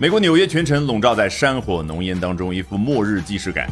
美国纽约全城笼罩在山火浓烟当中，一副末日既视感。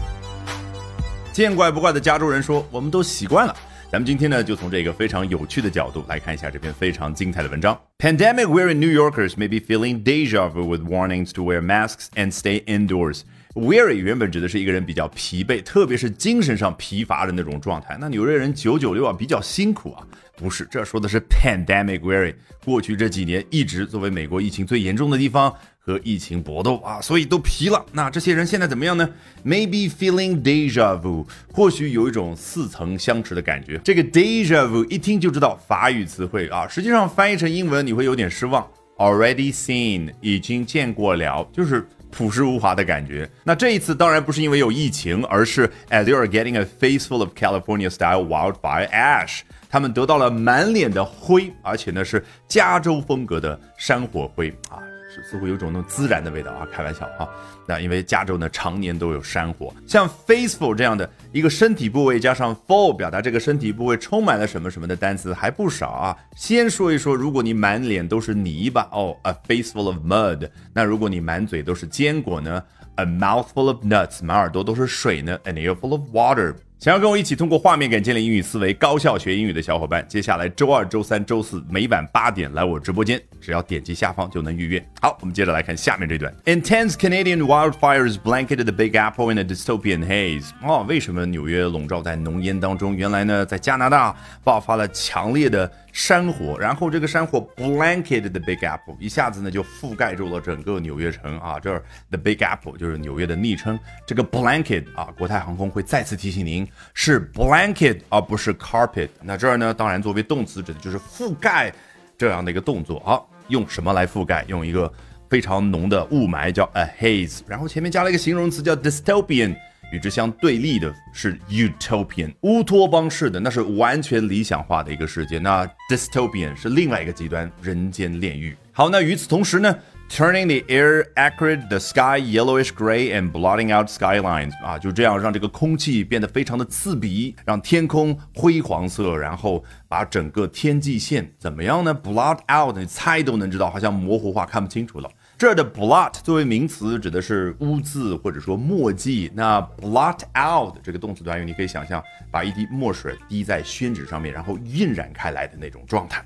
见怪不怪的加州人说：“我们都习惯了。”咱们今天呢，就从这个非常有趣的角度来看一下这篇非常精彩的文章。Pandemic-weary New Yorkers may be feeling deja vu with warnings to wear masks and stay indoors. Weary 原本指的是一个人比较疲惫，特别是精神上疲乏的那种状态。那纽约人九九六啊，比较辛苦啊。不是，这说的是 pandemic weary。过去这几年一直作为美国疫情最严重的地方和疫情搏斗啊，所以都疲了。那这些人现在怎么样呢？Maybe feeling deja vu，或许有一种似曾相识的感觉。这个 deja vu 一听就知道法语词汇啊，实际上翻译成英文你会有点失望。Already seen，已经见过了，就是朴实无华的感觉。那这一次当然不是因为有疫情，而是 as you are getting a face full of California-style wildfire ash。他们得到了满脸的灰，而且呢是加州风格的山火灰啊，似乎有种那种孜然的味道啊，开玩笑哈。那因为加州呢常年都有山火，像 faceful 这样的一个身体部位加上 full 表达这个身体部位充满了什么什么的单词还不少啊。先说一说，如果你满脸都是泥巴哦，a faceful of mud。那如果你满嘴都是坚果呢，a mouthful of nuts。满耳朵都是水呢，an earful of water。想要跟我一起通过画面感建立英语思维、高效学英语的小伙伴，接下来周二、周三、周四每晚八点来我直播间，只要点击下方就能预约。好，我们接着来看下面这段：Intense Canadian wildfires blanketed the Big Apple in a dystopian haze。哦，为什么纽约笼罩在浓烟当中？原来呢，在加拿大爆发了强烈的。山火，然后这个山火 blanket the Big Apple，一下子呢就覆盖住了整个纽约城啊。这儿 the Big Apple 就是纽约的昵称。这个 blanket 啊，国泰航空会再次提醒您是 blanket 而不是 carpet。那这儿呢，当然作为动词指的就是覆盖这样的一个动作啊。用什么来覆盖？用一个非常浓的雾霾叫 a haze，然后前面加了一个形容词叫 dystopian。与之相对立的是 utopian 乌托邦式的，那是完全理想化的一个世界。那 dystopian 是另外一个极端，人间炼狱。好，那与此同时呢，turning the air acrid, the sky yellowish gray, and blotting out skylines 啊，就这样让这个空气变得非常的刺鼻，让天空灰黄色，然后把整个天际线怎么样呢？blot out，你猜都能知道，好像模糊化，看不清楚了。这儿的 blot 作为名词指的是污渍或者说墨迹。那 blot out 这个动词短语，你可以想象把一滴墨水滴在宣纸上面，然后晕染开来的那种状态。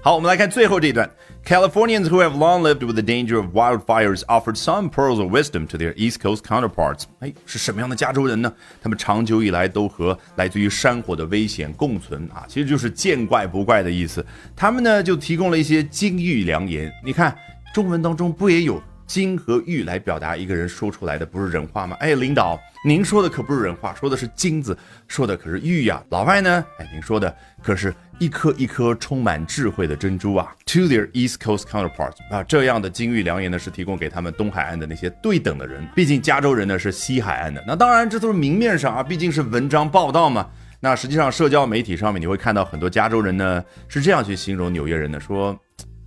好，我们来看最后这一段。Californians who have long lived with the danger of wildfires offered some pearls of wisdom to their East Coast counterparts。哎，是什么样的加州人呢？他们长久以来都和来自于山火的危险共存啊，其实就是见怪不怪的意思。他们呢就提供了一些金玉良言。你看。中文当中不也有金和玉来表达一个人说出来的不是人话吗？哎，领导，您说的可不是人话，说的是金子，说的可是玉呀。老外呢，哎，您说的可是一颗一颗充满智慧的珍珠啊。To their East Coast counterparts，啊，这样的金玉良言呢，是提供给他们东海岸的那些对等的人。毕竟加州人呢是西海岸的，那当然这都是明面上啊，毕竟是文章报道嘛。那实际上社交媒体上面你会看到很多加州人呢是这样去形容纽约人的，说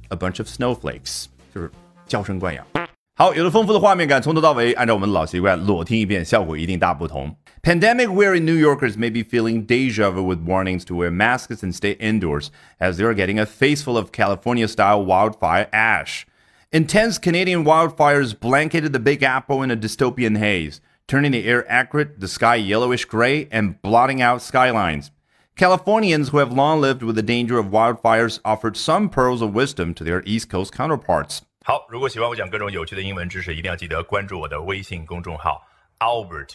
a bunch of snowflakes。就是娇生惯养。好，有了丰富的画面感，从头到尾按照我们的老习惯裸听一遍，效果一定大不同。Pandemic weary New Yorkers may be feeling deja vu with warnings to wear masks and stay indoors as they are getting a face full of California style wildfire ash. Intense Canadian wildfires blanketed the Big Apple in a dystopian haze, turning the air acrid, the sky yellowish gray, and blotting out skylines. Californians who have long lived with the danger of wildfires offered some pearls of wisdom to their East Coast counterparts. 好，如果喜欢我讲各种有趣的英文知识，一定要记得关注我的微信公众号 Albert